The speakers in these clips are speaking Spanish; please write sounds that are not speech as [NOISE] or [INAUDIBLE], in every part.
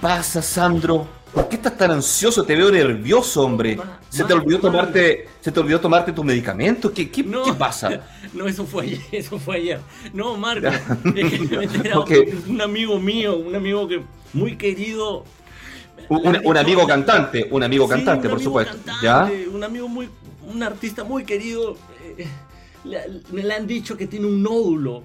pasa, Sandro? ¿Por qué estás tan ansioso? Te veo nervioso, hombre. ¿Se te olvidó tomarte, se te olvidó tomarte tu medicamento? ¿Qué, qué, ¿qué pasa? [LAUGHS] No, eso fue ayer, eso fue ayer. No, Marco, es que me [LAUGHS] un amigo mío, un amigo que muy querido. Un, amigo cantante, un amigo cantante, por supuesto. ¿Ya? Un amigo muy, un artista muy querido. Eh, me le han dicho que tiene un nódulo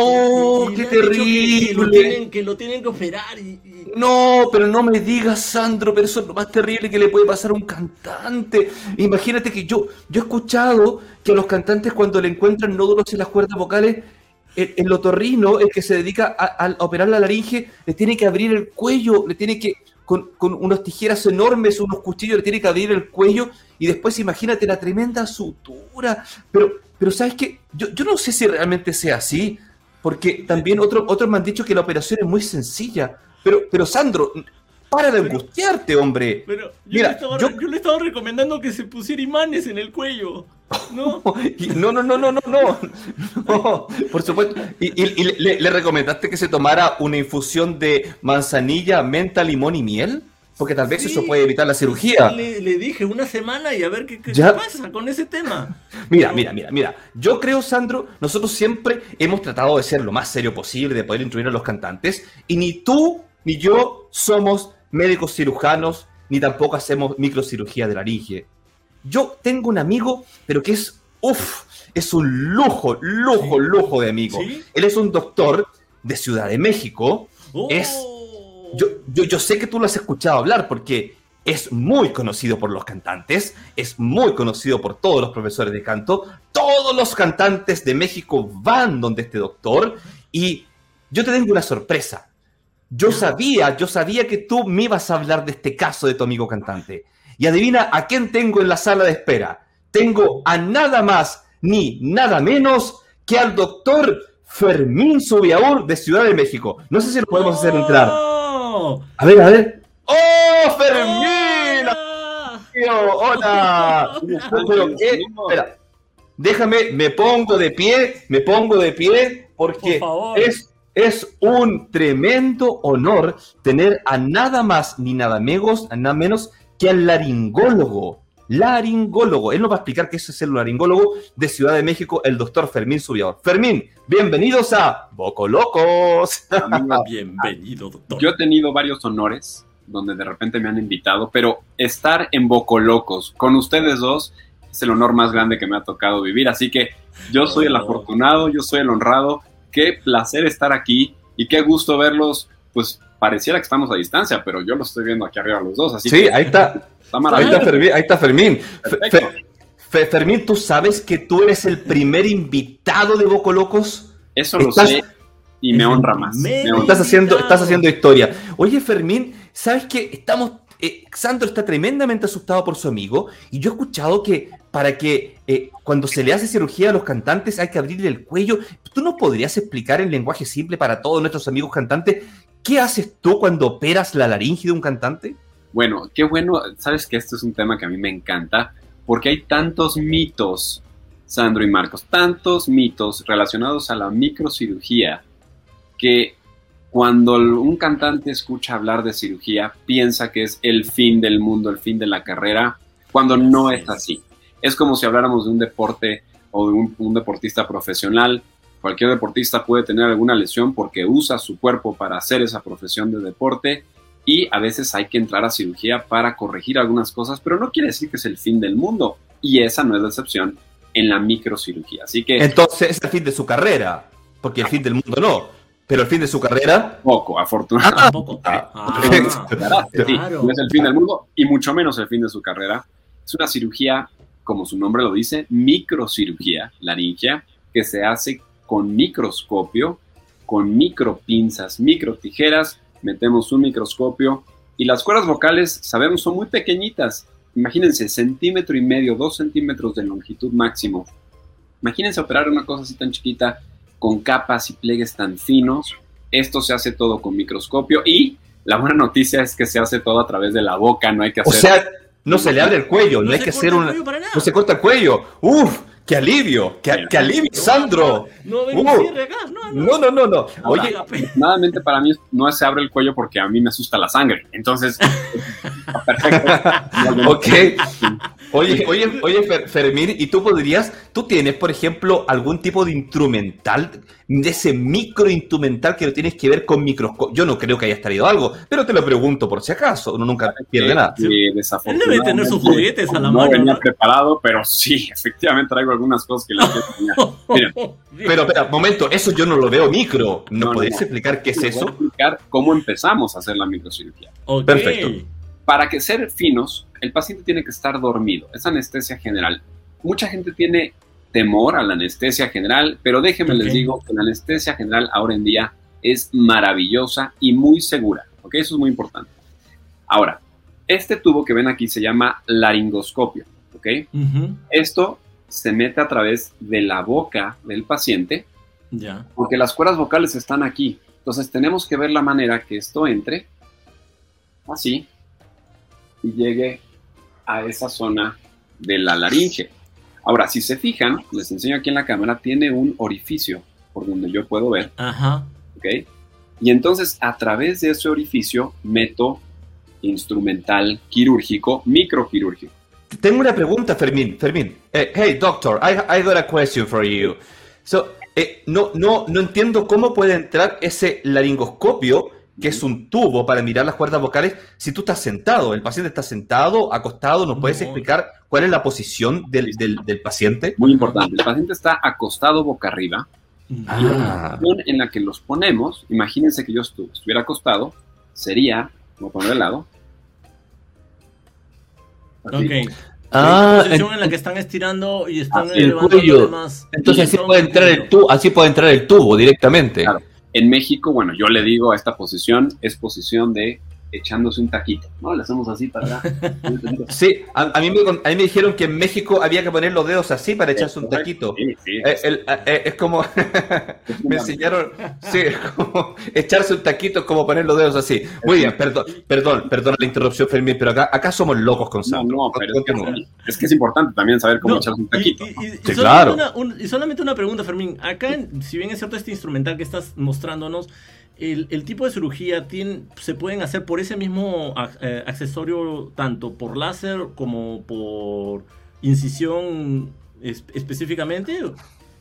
¡Oh, qué terrible! Que, lo tienen, que operar y, No, pero no me digas, Sandro, pero eso es lo más terrible que le puede pasar a un cantante. Imagínate que yo, yo he escuchado que a los cantantes cuando le encuentran nódulos en las cuerdas vocales, el, el otorrino, el que se dedica a, operar la laringe, le tiene que abrir el cuello, le tiene que, con, con unas tijeras enormes, unos cuchillos, le tiene que abrir el cuello y después imagínate la tremenda sutura. Pero, pero ¿sabes qué? Yo, yo no sé si realmente sea así. Porque también otro, otros me han dicho que la operación es muy sencilla. Pero, pero Sandro, para de angustiarte, hombre. Pero yo, le estaba, yo... le estaba recomendando que se pusiera imanes en el cuello. No, [LAUGHS] no, no, no, no, no, no. por supuesto. ¿Y, le, le, recomendaste que se tomara una infusión de manzanilla, menta, limón y miel? Porque tal vez eso puede evitar la cirugía. Le, dije una semana y a ver qué, pasa con ese tema. [LAUGHS] Mira, mira, mira, mira. Yo creo, Sandro, nosotros siempre hemos tratado de ser lo más serio posible, de poder instruir a los cantantes. Y ni tú ni yo somos médicos cirujanos, ni tampoco hacemos microcirugía de laringe. Yo tengo un amigo, pero que es, uff, es un lujo, lujo, lujo de amigo. Él es un doctor de Ciudad de México. Es oh yo, yo, sé que tú lo has escuchado hablar porque es muy conocido por los cantantes, es muy conocido por todos los profesores de canto, todos los cantantes de México van donde este doctor y yo te tengo una sorpresa. Yo sabía, yo sabía que tú me ibas a hablar de este caso de tu amigo cantante. Y adivina a quién tengo en la sala de espera. Tengo a nada más ni nada menos que al doctor Fermín Subiaur de Ciudad de México. No sé si lo podemos hacer entrar. A ver, a ver. ¡Oh, Fermín! ¡Hola! Espera, déjame, me pongo de pie, me pongo de pie, porque es, es un tremendo honor tener a nada más ni nada menos, a nada menos que al laringólogo laringólogo. Él nos va a explicar qué es el laringólogo de Ciudad de México, el doctor Fermín Subiador. Fermín, bienvenidos a Boco Locos. bienvenido, doctor. Yo he tenido varios honores donde de repente me han invitado, pero estar en Boco Locos con ustedes dos es el honor más grande que me ha tocado vivir. Así que yo soy el afortunado, yo soy el honrado. Qué placer estar aquí y qué gusto verlos, pues pareciera que estamos a distancia, pero yo lo estoy viendo aquí arriba los dos. Así sí, ahí está. Ahí, está Fermín, ahí está Fermín. Fermín, ¿tú sabes que tú eres el primer invitado de Boco Locos? Eso lo sé y me honra más. Estás, haciendo, estás haciendo historia. Oye, Fermín, ¿sabes que estamos eh, Sandro está tremendamente asustado por su amigo y yo he escuchado que para que eh, cuando se le hace cirugía a los cantantes hay que abrirle el cuello. ¿Tú no podrías explicar en lenguaje simple para todos nuestros amigos cantantes ¿Qué haces tú cuando operas la laringe de un cantante? Bueno, qué bueno, sabes que esto es un tema que a mí me encanta, porque hay tantos mitos, Sandro y Marcos, tantos mitos relacionados a la microcirugía, que cuando un cantante escucha hablar de cirugía, piensa que es el fin del mundo, el fin de la carrera, cuando no es. así. Es como si habláramos de un deporte o de un, un deportista profesional. Cualquier deportista puede tener alguna lesión porque usa su cuerpo para hacer esa profesión de deporte y a veces hay que entrar a cirugía para corregir algunas cosas, pero no quiere decir que es el fin del mundo y esa no es la excepción en la microcirugía. Así que entonces es el fin de su carrera, porque el fin del mundo no. Pero el fin de su carrera. Poco, afortunadamente. Ah, ah, [LAUGHS] no es el fin del mundo y mucho menos el fin de su carrera. Es una cirugía, como su nombre lo dice, microcirugía laringia, que se hace con microscopio, con micropinzas, microtijeras, metemos un microscopio y las cuerdas vocales, sabemos, son muy pequeñitas. Imagínense, centímetro y medio, dos centímetros de longitud máximo. Imagínense operar una cosa así tan chiquita con capas y pliegues tan finos. Esto se hace todo con microscopio y la buena noticia es que se hace todo a través de la boca, no hay que hacer... O sea, no se le abre el cuello, no, hay que hacer un... No se corta el cuello. Uf, ¡Qué alivio! ¡Qué, qué alivio, Sandro! No, Uh, no, No, no, no, no. Oye, Nuevamente para mí no se abre el cuello porque a mí me asusta la sangre. Entonces, [LAUGHS] perfecto. ok. Oye, oye, [LAUGHS] oye, Fer- Fermín, ¿y tú podrías, tú tienes, por ejemplo, algún tipo de instrumental, de ese microinstrumental que no tienes que ver con microscopio? Yo no creo que hayas traído algo, pero te lo pregunto por si acaso, uno nunca pierde nada. Sí, Él debe tener sus juguetes a la no mano. venía ¿no? preparado, pero sí, [LAUGHS] efectivamente traigo algunas cosas que enseñar. [LAUGHS] Miren, Pero, espera, momento, eso yo no lo veo micro. ¿No, No, no, podéis no. explicar qué es les voy a eso? explicar cómo empezamos a hacer la microcirugía. Ok. Perfecto. Para que ser finos, el paciente tiene que estar dormido. Es anestesia general. Mucha gente tiene temor a la anestesia general, pero déjenme les digo que la anestesia general ahora en día es maravillosa y muy segura. ¿ok? Eso es muy importante. Ahora, este tubo que ven aquí se llama laringoscopio. ¿ok? Esto se mete a través de la boca del paciente Ya. porque las cuerdas vocales están aquí. Entonces tenemos que ver la manera que esto entre así y llegue a esa zona de la laringe. Ahora, si se fijan, les enseño aquí en la cámara, tiene un orificio por donde yo puedo ver, Ajá. ¿ok? Y entonces a través de ese orificio meto instrumental quirúrgico, microquirúrgico. Tengo una pregunta, Fermín. Fermín, eh, hey, doctor, I, I got a question for you. So, eh, no, no, no entiendo cómo puede entrar ese laringoscopio, que es un tubo para mirar las cuerdas vocales, si tú estás sentado. El paciente está sentado, acostado. ¿Nos puedes explicar cuál es la posición del, del, del paciente? Muy importante, el paciente está acostado boca arriba, Ah. posición en la que los ponemos, imagínense que yo estu- estuviera acostado, sería, voy a poner de lado. Así. Ok. Ah, posición en la que están estirando y están Así, el levantando cuello. además. Entonces así puede entrar el tubo, así puede entrar el tubo directamente. Claro. En México, bueno, yo le digo a esta posición, es posición de echándose un taquito, ¿no? Le hacemos así para. [LAUGHS] Sí, a, a mí me, a mí me dijeron que en México había que poner los dedos así para echarse un taquito. Sí, sí. Eh, el- eh, es como, [LAUGHS] me enseñaron, sí, es como echarse un taquito es como poner los dedos así. Muy bien, perdón, perdón, perdón la interrupción, Fermín, pero acá, acá somos locos con No, Sandro. no, pero es que, es que es importante también saber cómo No, echarse un y- taquito. y- y- y Sí, solamente claro. una- un- y solamente una pregunta, Fermín. Acá, en- si bien es cierto este instrumental que estás mostrándonos, el, el tipo de cirugía tiene, se pueden hacer por ese mismo eh, accesorio, tanto por láser como por incisión es- específicamente.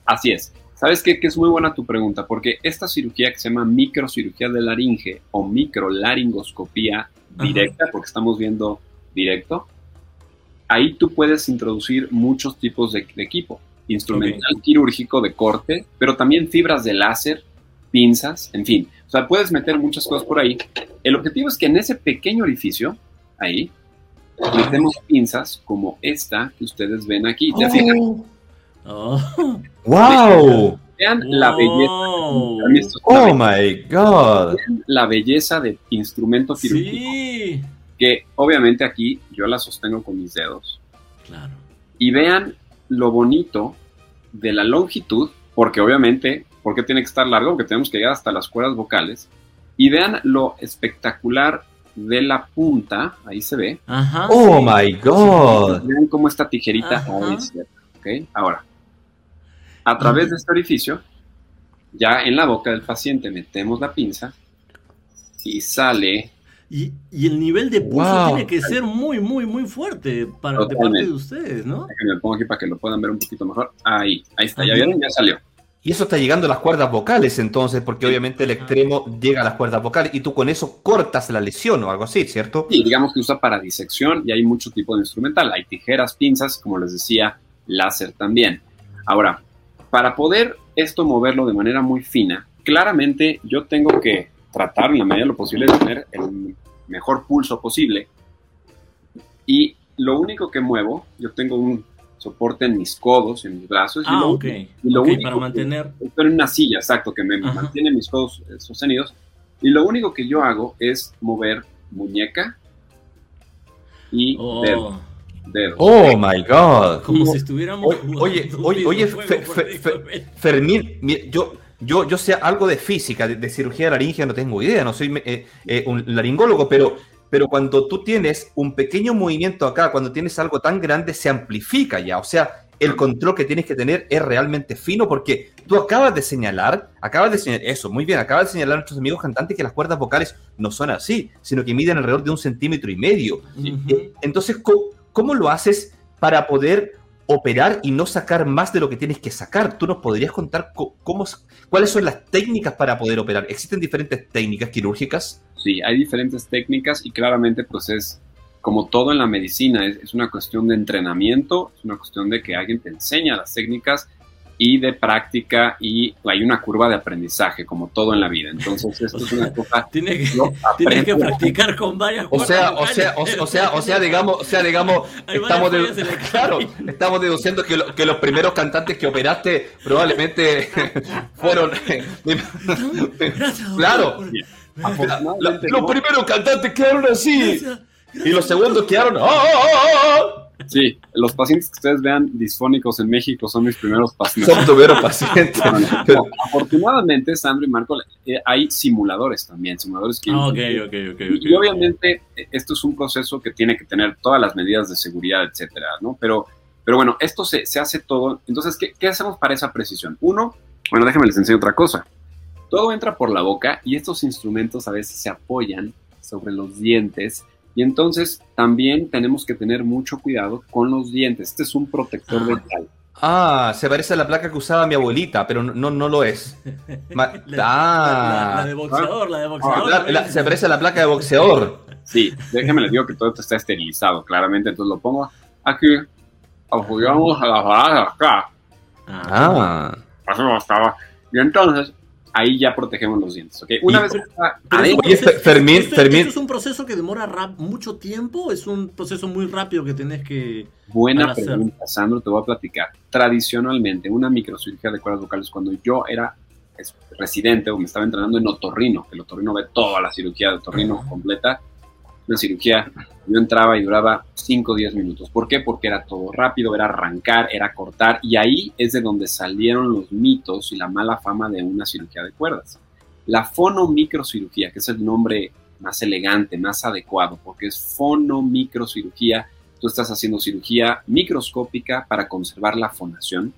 Así es. ¿Sabes qué? Que es muy buena tu pregunta, porque esta cirugía que se llama microcirugía de laringe o microlaringoscopía directa, porque estamos viendo directo, ahí tú puedes introducir muchos tipos de, de equipo. Instrumental quirúrgico de corte, pero también fibras de láser, pinzas, en fin. O sea, puedes meter muchas cosas por ahí. El objetivo es que en ese pequeño orificio, ahí, metemos pinzas como esta que ustedes ven aquí. Oh, ¡Wow! Vean la belleza. ¡Oh, my God! la belleza del instrumento quirúrgico. Sí, Que obviamente aquí yo la sostengo con mis dedos. claro. Y vean lo bonito de la longitud, porque obviamente, porque tiene que estar largo? Porque tenemos que llegar hasta las cuerdas vocales. Y vean lo espectacular de la punta, ahí se ve. Ajá. ¡Oh, sí. my God! Vean cómo esta tijerita Ajá. ahora es cierta, ¿ok? Ahora, a través de este orificio, ya en la boca del paciente metemos la pinza y sale Y, y el nivel de pulso Wow. tiene que ser muy, muy, muy fuerte para, de parte Totalmente. de ustedes, ¿no? Déjenme lo pongo aquí para que lo puedan ver un poquito mejor. Ahí, ahí está, ya Ajá. vieron, ya salió. Y eso está llegando a las cuerdas vocales entonces, porque obviamente el extremo llega a las cuerdas vocales y tú con eso cortas la lesión o algo así, ¿cierto? Y digamos que usa para disección y hay mucho tipo de instrumental. Hay tijeras, pinzas, como les decía, láser también. Ahora, para poder esto moverlo de manera muy fina, claramente yo tengo que tratar en la medida de lo posible de tener el mejor pulso posible. Y lo único que muevo, yo tengo un soporte en mis codos, en mis brazos. y Ah, lo ok. y lo Ok, único para que- mantener. Estoy en una silla, exacto, que me Ajá. mantiene mis codos eh, sostenidos. Y lo único que yo hago es mover muñeca y Oh, dedo. dedo. ¡Oh, my God! como si estuviéramos. Oye, oye, oye, fe- fe-. Fermín, yo, yo, yo sé algo de física, de, de cirugía de laringe, no tengo idea, no soy eh, eh, un laringólogo, pero, pero cuando tú tienes un pequeño movimiento acá, cuando tienes algo tan grande, se amplifica ya. O sea, el control que tienes que tener es realmente fino porque tú acabas de señalar, acabas de señalar, eso, muy bien, acabas de señalar a nuestros amigos cantantes que las cuerdas vocales no son así, sino que miden alrededor de un centímetro y medio. Eh, entonces, ¿cómo, lo haces para poder operar y no sacar más de lo que tienes que sacar? ¿Tú nos podrías contar cómo, cuáles son las técnicas para poder operar? ¿Existen diferentes técnicas quirúrgicas? Sí, hay diferentes técnicas y claramente pues es como todo en la medicina, es, una cuestión de entrenamiento, es una cuestión de que alguien te enseña las técnicas y de práctica y hay una curva de aprendizaje, como todo en la vida. Entonces, esto es una [LAUGHS] cosa... Tiene que, que practicar con varias o sea, o sea, o, sea, o sea, digamos, o sea, digamos, estamos, [LAUGHS] claro, estamos deduciendo que, que, los primeros cantantes que operaste probablemente [LAUGHS] fueron... claro. Los primeros cantantes quedaron así. Y los segundos quedaron. ¡Oh, oh, oh, sí, los pacientes que ustedes vean disfónicos en México son mis primeros pacientes. Son primeros pacientes. [LAUGHS] afortunadamente, Sandro y Marco, eh, hay simuladores también, simuladores que. Ah, okay, okay, okay, y, obviamente, eh, esto es un proceso que tiene que tener todas las medidas de seguridad, etcétera, ¿no? Pero, pero bueno, esto se, se hace todo. Entonces, ¿qué, ¿qué hacemos para esa precisión? Uno, bueno, déjenme les enseño otra cosa. Todo entra por la boca y estos instrumentos a veces se apoyan sobre los dientes y entonces también tenemos que tener mucho cuidado con los dientes. Este es un protector ah. dental. Ah, se parece a la placa que usaba mi abuelita, pero no, no lo es. [LAUGHS] la, ah. de boxeador, la de boxeador. Ah, se parece a la placa de boxeador. Sí, déjeme les digo que todo esto está esterilizado, claramente. Entonces lo pongo aquí, apoyamos a las baladas acá. Ah. estaba. Y entonces ahí ya protegemos los dientes, ¿ok? Una vez Fermín, Fermín. ¿Es un proceso que demora mucho tiempo? ¿Es un proceso muy rápido que tenés que Buena pregunta, Sandro, te voy a platicar. Tradicionalmente, una microcirugía de cuerdas vocales, cuando yo era residente o me estaba entrenando en otorrino, que el otorrino ve toda la cirugía de otorrino completa, una cirugía, yo entraba y duraba 5 o 10 minutos. ¿Por qué? Porque era todo rápido, era arrancar, era cortar, y ahí es de donde salieron los mitos y la mala fama de una cirugía de cuerdas. La fonomicrocirugía, que es el nombre más elegante, más adecuado, porque es fonomicrocirugía, tú estás haciendo cirugía microscópica para conservar la fonación.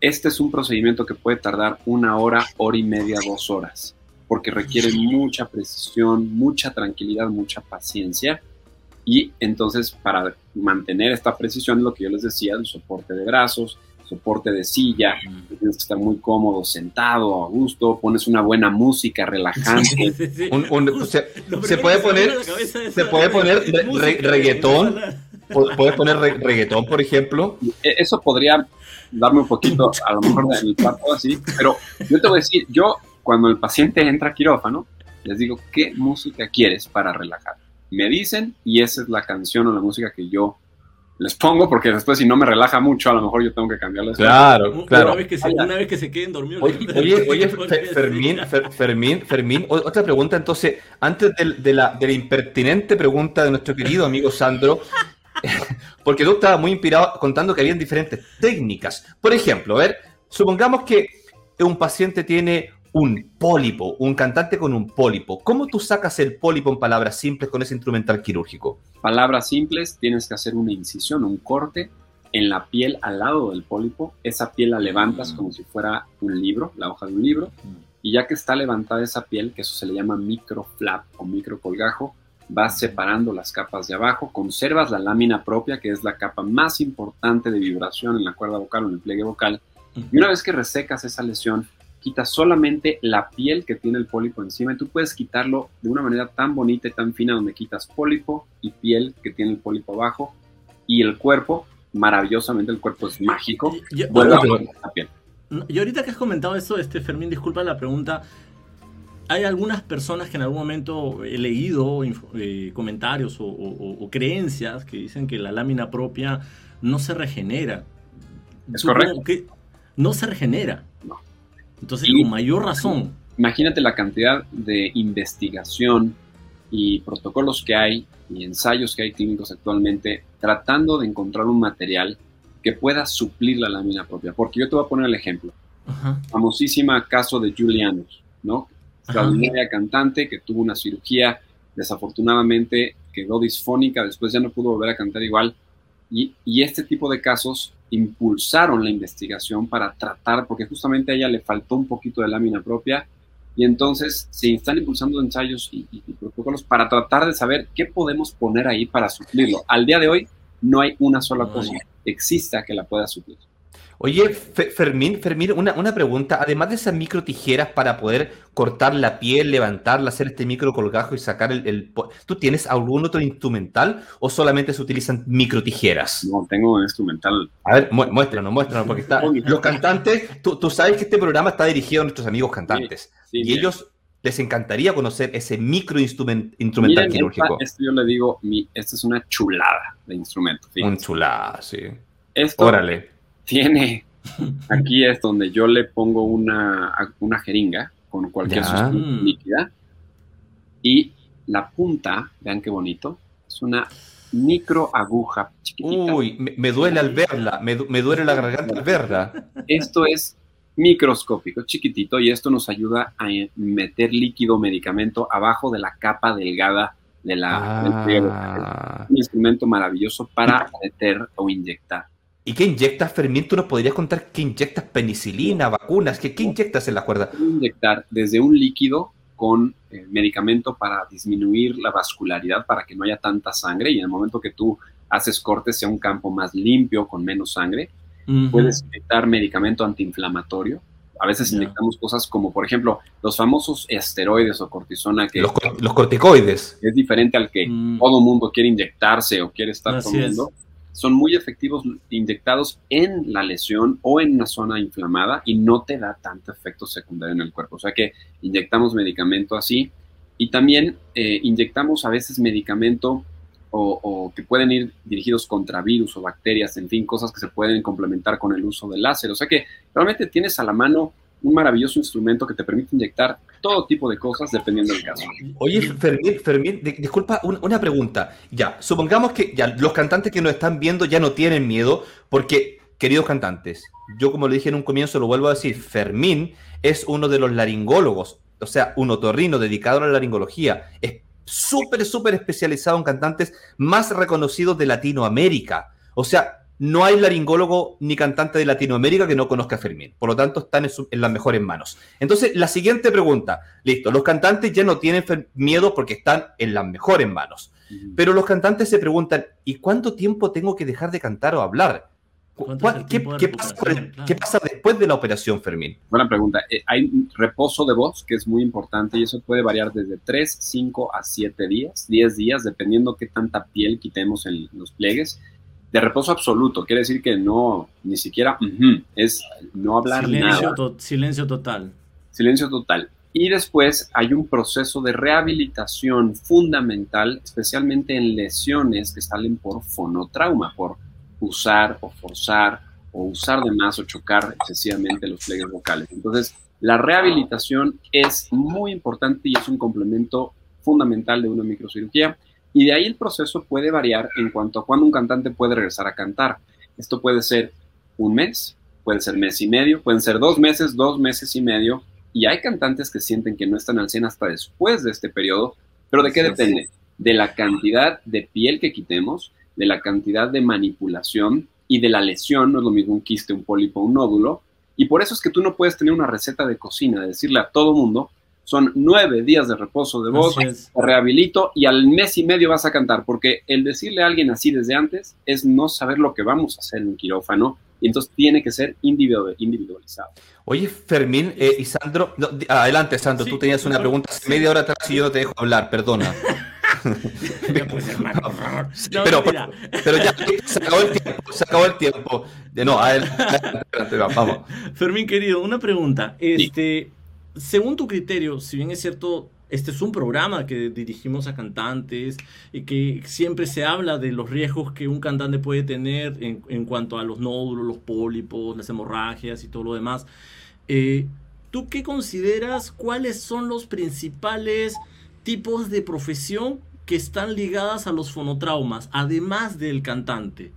Este es un procedimiento que puede tardar una hora, hora y media, dos horas porque requiere mucha precisión, mucha tranquilidad, mucha paciencia. Y entonces para mantener esta precisión, lo que yo les decía, el soporte de brazos, soporte de silla, tienes que estar muy cómodo, sentado, a gusto, pones una buena música relajante. se, puede poner, se puede poner reggaetón, puedes poner reggaetón, por ejemplo. E, eso podría darme un poquito, a lo mejor en el así, pero yo te voy a decir, yo cuando el paciente entra a quirófano, les digo, ¿qué música quieres para relajar? Me dicen y esa es la canción o la música que yo les pongo porque después si no me relaja mucho, a lo mejor yo tengo que cambiarles. Claro, claro. Una vez que se, una vez que se queden dormidos. Oye, oye, Fermín, Fermín, Fermín, otra pregunta entonces, antes de, la, de la impertinente pregunta de nuestro querido amigo Sandro, [LAUGHS] porque tú estabas muy inspirado contando que habían diferentes técnicas. Por ejemplo, a ver, supongamos que un paciente tiene un pólipo, un cantante con un pólipo. ¿Cómo tú sacas el pólipo en palabras simples con ese instrumental quirúrgico? Palabras simples, tienes que hacer una incisión, un corte en la piel al lado del pólipo. Esa piel la levantas como si fuera un libro, la hoja de un libro. Y ya que está levantada esa piel, que eso se le llama microflap o microcolgajo, vas separando las capas de abajo, conservas la lámina propia, que es la capa más importante de vibración en la cuerda vocal o en el pliegue vocal. Y una vez que resecas esa lesión, quitas solamente la piel que tiene el pólipo encima y tú puedes quitarlo de una manera tan bonita y tan fina donde quitas pólipo y piel que tiene el pólipo abajo y el cuerpo, maravillosamente el cuerpo es mágico, y, vuelve a la piel. Y ahorita que has comentado eso, este Fermín, disculpa la pregunta. Hay algunas personas que en algún momento he leído eh, comentarios o, creencias que dicen que la lámina propia no se regenera. Es correcto. Que no se regenera. No. Entonces, con mayor razón. Imagínate la cantidad de investigación y protocolos que hay y ensayos que hay clínicos actualmente tratando de encontrar un material que pueda suplir la lámina propia. Porque yo te voy a poner el ejemplo. Famosísima caso de Julianus, ¿no? Extraordinaria cantante que tuvo una cirugía, desafortunadamente quedó disfónica, después ya no pudo volver a cantar igual. Y, y, este tipo de casos impulsaron la investigación para tratar, porque justamente a ella le faltó un poquito de lámina propia, y entonces se están impulsando ensayos y, y, y protocolos para tratar de saber qué podemos poner ahí para suplirlo. Al día de hoy no hay una sola cosa exista que la pueda suplir. Oye, Fermín, Fermín, una, una, pregunta. Además de esas micro tijeras para poder cortar la piel, levantarla, hacer este micro colgajo y sacar el, el, ¿Tú tienes algún otro instrumental o solamente se utilizan micro tijeras? No, tengo un instrumental. A ver, muéstranos, muéstranos, porque está, los cantantes, tú, tú, sabes que este programa está dirigido a nuestros amigos cantantes sí, sí, y ellos les encantaría conocer ese micro instrument, instrumental Miren, quirúrgico. Esta, esto yo le digo, mi, esta es una chulada de instrumento. Fíjense. Un chulada, sí. Esto Órale. Tiene, [LAUGHS] aquí es donde yo le pongo una, una jeringa con cualquier Ya. sustancia líquida y la punta, vean qué bonito, es una micro aguja chiquitita. Uy, me, me duele al verla, me, me duele la garganta al verla. Esto es microscópico, chiquitito, y esto nos ayuda a meter líquido medicamento abajo de la capa delgada de la, del. Ah. Un instrumento maravilloso para meter o inyectar. ¿Y qué inyectas, Fermín? ¿Tú nos podrías contar qué inyectas? ¿Penicilina, vacunas? ¿Qué, qué inyectas en la cuerda? Inyectar desde un líquido con eh, medicamento para disminuir la vascularidad, para que no haya tanta sangre, y en el momento que tú haces cortes sea un campo más limpio, con menos sangre. Puedes inyectar medicamento antiinflamatorio. A veces inyectamos cosas como, por ejemplo, los famosos esteroides o cortisona, que Los, cor- los corticoides. es diferente al que Mm. todo mundo quiere inyectarse o quiere estar Así tomando. Son muy efectivos inyectados en la lesión o en una zona inflamada y no te da tanto efecto secundario en el cuerpo. O sea que inyectamos medicamento así y también eh, inyectamos a veces medicamento o, o que pueden ir dirigidos contra virus o bacterias, en fin, cosas que se pueden complementar con el uso del láser. O sea que realmente tienes a la mano un maravilloso instrumento que te permite inyectar todo tipo de cosas dependiendo del caso. Oye, Fermín, Fermín, di- disculpa, un- una pregunta. Ya, supongamos que ya los cantantes que nos están viendo ya no tienen miedo, porque, queridos cantantes, yo como le dije en un comienzo, lo vuelvo a decir, Fermín es uno de los laringólogos, o sea, un otorrino dedicado a la laringología. Es súper, súper especializado en cantantes más reconocidos de Latinoamérica. O sea, no hay laringólogo ni cantante de Latinoamérica que no conozca a Fermín. Por lo tanto, están en, su- en las mejores manos. Entonces, la siguiente pregunta. Listo, los cantantes ya no tienen miedo porque están en las mejores manos. Pero los cantantes se preguntan, ¿y cuánto tiempo tengo que dejar de cantar o hablar? Cu- ¿Cuánto es el cuál- ¿Qué, qué pasa, con el-? Claro. qué pasa después de la operación, Fermín? Buena pregunta. Eh, hay un reposo de voz que es muy importante y eso puede variar desde 3, 5 a 7 días, 10 días, dependiendo qué tanta piel quitemos en los pliegues. De reposo absoluto, quiere decir que no, ni siquiera, es no hablar Silencio, nada. to- silencio total. Silencio total. Y después hay un proceso de rehabilitación fundamental, especialmente en lesiones que salen por fonotrauma, por usar o forzar o usar de más o chocar excesivamente los pliegues vocales. Entonces, la rehabilitación es muy importante y es un complemento fundamental de una microcirugía. Y de ahí el proceso puede variar en cuanto a cuándo un cantante puede regresar a cantar. Esto puede ser un mes, puede ser mes y medio, pueden ser dos meses, dos meses y medio. Y hay cantantes que sienten que no están al 100 hasta después de este periodo. ¿Pero de qué Sí. depende? De la cantidad de piel que quitemos, de la cantidad de manipulación y de la lesión. No es lo mismo un quiste, un pólipo, un nódulo. Y por eso es que tú no puedes tener una receta de cocina, decirle a todo mundo, son nueve días de reposo de voz, te rehabilito y al mes y medio vas a cantar, porque el decirle a alguien así desde antes es no saber lo que vamos a hacer en un quirófano y entonces tiene que ser individu- individualizado. Oye, Fermín eh, y Sandro, no, adelante, Sandro, Sí, tú tenías una pregunta hace sí. media hora atrás y yo no te dejo hablar, perdona. [LAUGHS] [LAUGHS] No, pero, mentira. pero ya se acabó el tiempo, se acabó el tiempo. De no, adelante, adelante, vamos. [LAUGHS] Fermín, querido, una pregunta. Este, según tu criterio, si bien es cierto, este es un programa que dirigimos a cantantes y que siempre se habla de los riesgos que un cantante puede tener en, en cuanto a los nódulos, los pólipos, las hemorragias y todo lo demás. eh, ¿Tú qué consideras cuáles son los principales tipos de profesión que están ligadas a los fonotraumas, además del cantante?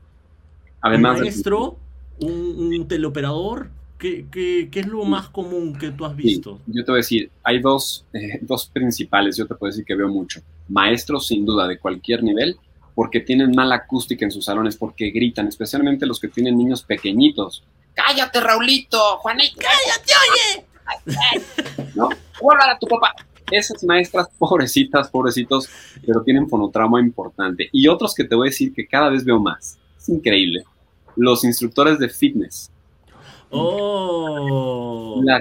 Además ¿Un maestro? ¿Un, un teleoperador? ¿Qué, qué, qué es lo más común que tú has Sí, visto? yo te voy a decir, hay dos, eh, dos principales, yo te puedo decir que veo mucho. Maestros, sin duda, de cualquier nivel, porque tienen mala acústica en sus salones, porque gritan, especialmente los que tienen niños pequeñitos. Cállate, Raulito, Juanito. Cállate, oye. No, vuelva a tu papá. Esas maestras, pobrecitas, pobrecitos, pero tienen fonotrauma importante. Y otros que te voy a decir que cada vez veo más. Es increíble. Los instructores de fitness Oh. La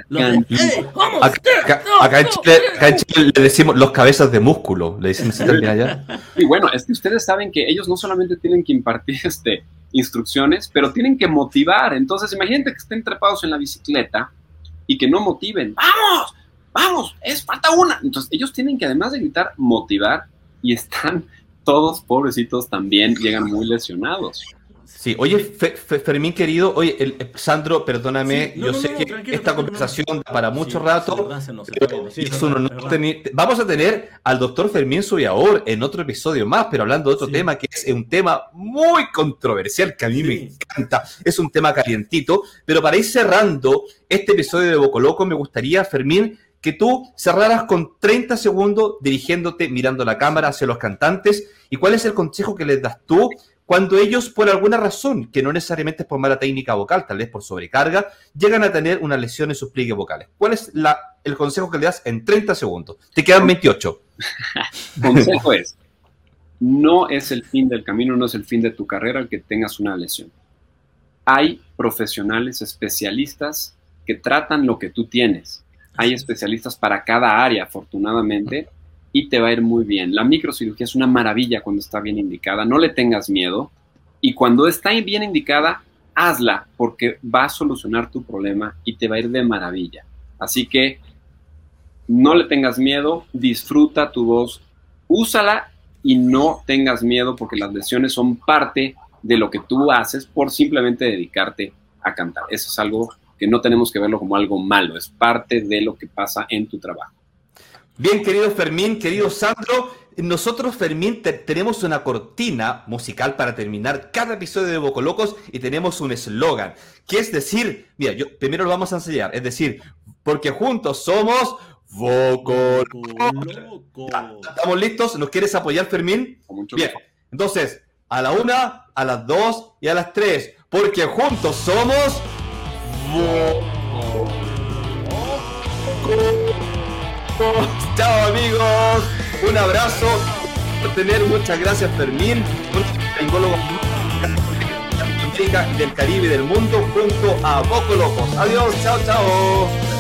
acá, en Chile, le decimos los cabezas de músculo, le dicen así también allá. Y bueno, es que ustedes saben que ellos no solamente tienen que impartir este, instrucciones, pero tienen que motivar. Entonces, imagínate que estén trepados en la bicicleta y que no motiven. ¡Vamos! ¡Vamos! ¡Es falta una! Entonces, ellos tienen que además de gritar, motivar y están todos pobrecitos también, llegan muy lesionados. Sí, oye, Fermín querido, oye, el, Sandro, perdóname, yo sé que esta conversación da para mucho rato. Vamos a tener al doctor Fermín Subiaor en otro episodio más, pero hablando de otro tema que es un tema muy controversial que a mí me encanta. Es un tema calientito, pero para ir cerrando este episodio de Bocoloco, me gustaría, Fermín, que tú cerraras con 30 segundos dirigiéndote, mirando la cámara hacia los cantantes. ¿Y cuál es el consejo que les das tú cuando ellos, por alguna razón, que no necesariamente es por mala técnica vocal, tal vez por sobrecarga, llegan a tener una lesión en sus pliegues vocales. ¿Cuál es la, el consejo que le das en 30 segundos? Te quedan 28. [LAUGHS] consejo es, no es el fin del camino, no es el fin de tu carrera el que tengas una lesión. Hay profesionales especialistas que tratan lo que tú tienes. Hay especialistas para cada área, afortunadamente, y te va a ir muy bien. La microcirugía es una maravilla cuando está bien indicada, no le tengas miedo y cuando está bien indicada, hazla porque va a solucionar tu problema y te va a ir de maravilla. Así que no le tengas miedo, disfruta tu voz, úsala y no tengas miedo porque las lesiones son parte de lo que tú haces por simplemente dedicarte a cantar. Eso es algo que no tenemos que verlo como algo malo, es parte de lo que pasa en tu trabajo. Bien, querido Fermín, querido Sandro, nosotros, Fermín, tenemos una cortina musical para terminar cada episodio de Bocolocos y tenemos un eslogan, que es decir, mira, yo primero lo vamos a enseñar, es decir, porque juntos somos Bocolocos. ¿Estamos listos? ¿Nos quieres apoyar, Fermín? Bien, entonces, a la una, a las dos y a las tres, porque juntos somos Bocolocos. Chao amigos, un abrazo por tener, muchas gracias Fermín, del Caribe y del mundo junto a Boco Locos. Adiós, chao, chao.